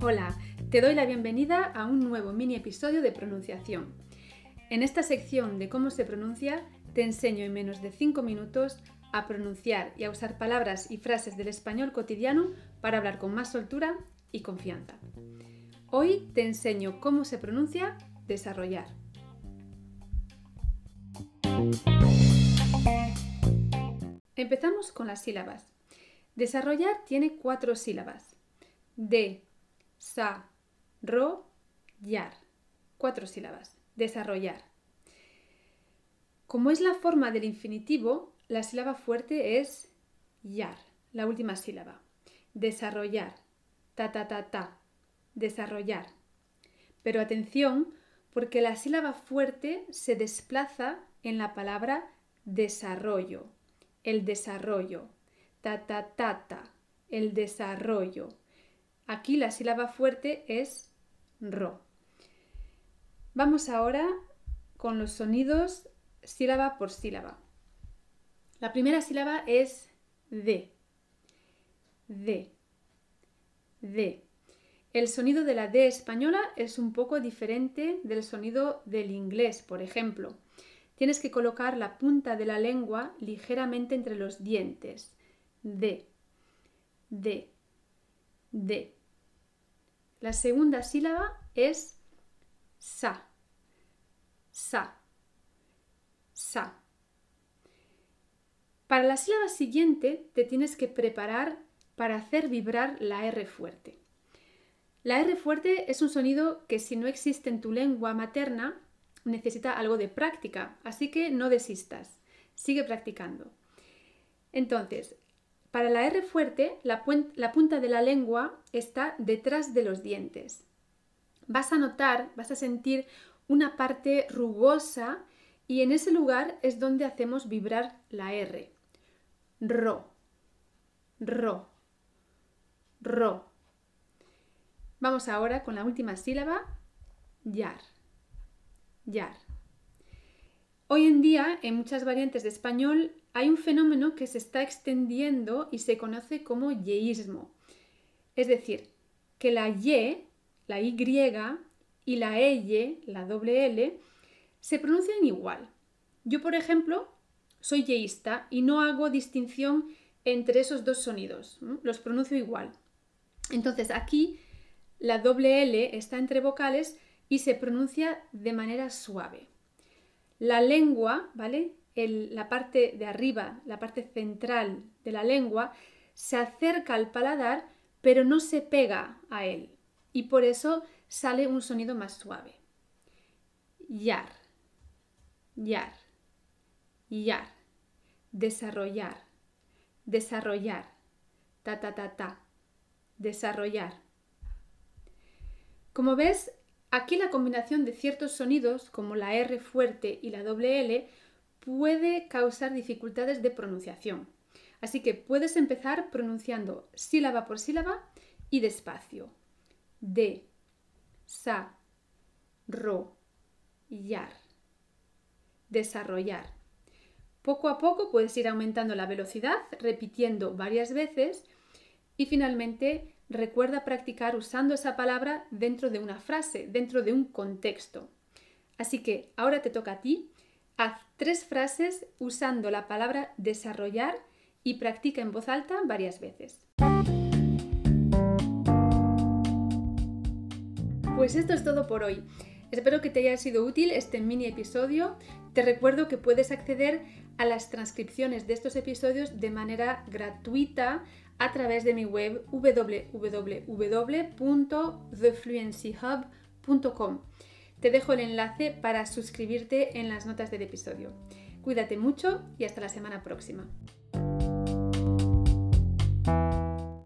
Hola, te doy la bienvenida a un nuevo mini episodio de pronunciación. En esta sección de cómo se pronuncia, te enseño en menos de 5 minutos a pronunciar y a usar palabras y frases del español cotidiano para hablar con más soltura y confianza. Hoy te enseño cómo se pronuncia desarrollar. Empezamos con las sílabas. Desarrollar tiene cuatro sílabas. De, sa, ro, yar. Cuatro sílabas. Desarrollar. Como es la forma del infinitivo, la sílaba fuerte es yar, la última sílaba. Desarrollar. Ta, ta, ta, ta. Desarrollar. Pero atención, porque la sílaba fuerte se desplaza en la palabra desarrollo. El desarrollo. Ta, ta, ta, ta. El desarrollo. Aquí la sílaba fuerte es ro. Vamos ahora con los sonidos sílaba por sílaba. La primera sílaba es de. De. De. El sonido de la D española es un poco diferente del sonido del inglés, por ejemplo. Tienes que colocar la punta de la lengua ligeramente entre los dientes. D. D. D. La segunda sílaba es sa. Sa. Sa. Para la sílaba siguiente te tienes que preparar para hacer vibrar la R fuerte. La R fuerte es un sonido que si no existe en tu lengua materna necesita algo de práctica, así que no desistas, sigue practicando. Entonces, para la R fuerte, la, punta de la lengua está detrás de los dientes. Vas a notar, vas a sentir una parte rugosa y en ese lugar es donde hacemos vibrar la R ro, ro, ro. Vamos ahora con la última sílaba, yar, yar. Hoy en día, en muchas variantes de español, hay un fenómeno que se está extendiendo y se conoce como yeísmo. Es decir, que la y, la y y la ey, la doble l, se pronuncian igual. Yo, por ejemplo, soy yeísta y no hago distinción entre esos dos sonidos, los pronuncio igual. Entonces aquí la doble L está entre vocales y se pronuncia de manera suave. La lengua, ¿vale? la parte de arriba, la parte central de la lengua, se acerca al paladar, pero no se pega a él. Y por eso sale un sonido más suave. Yar, yar, yar desarrollar, desarrollar, ta, ta, ta, ta, desarrollar. Como ves, aquí la combinación de ciertos sonidos, como la R fuerte y la doble L, puede causar dificultades de pronunciación. Así que puedes empezar pronunciando sílaba por sílaba y despacio. De, sa, ro, yar. Desarrollar. Poco a poco puedes ir aumentando la velocidad, repitiendo varias veces y finalmente recuerda practicar usando esa palabra dentro de una frase, dentro de un contexto. Así que ahora te toca a ti, haz tres frases usando la palabra desarrollar y practica en voz alta varias veces. Pues esto es todo por hoy. Espero que te haya sido útil este mini episodio. Te recuerdo que puedes acceder a las transcripciones de estos episodios de manera gratuita a través de mi web www.thefluencyhub.com. Te dejo el enlace para suscribirte en las notas del episodio. Cuídate mucho y hasta la semana próxima.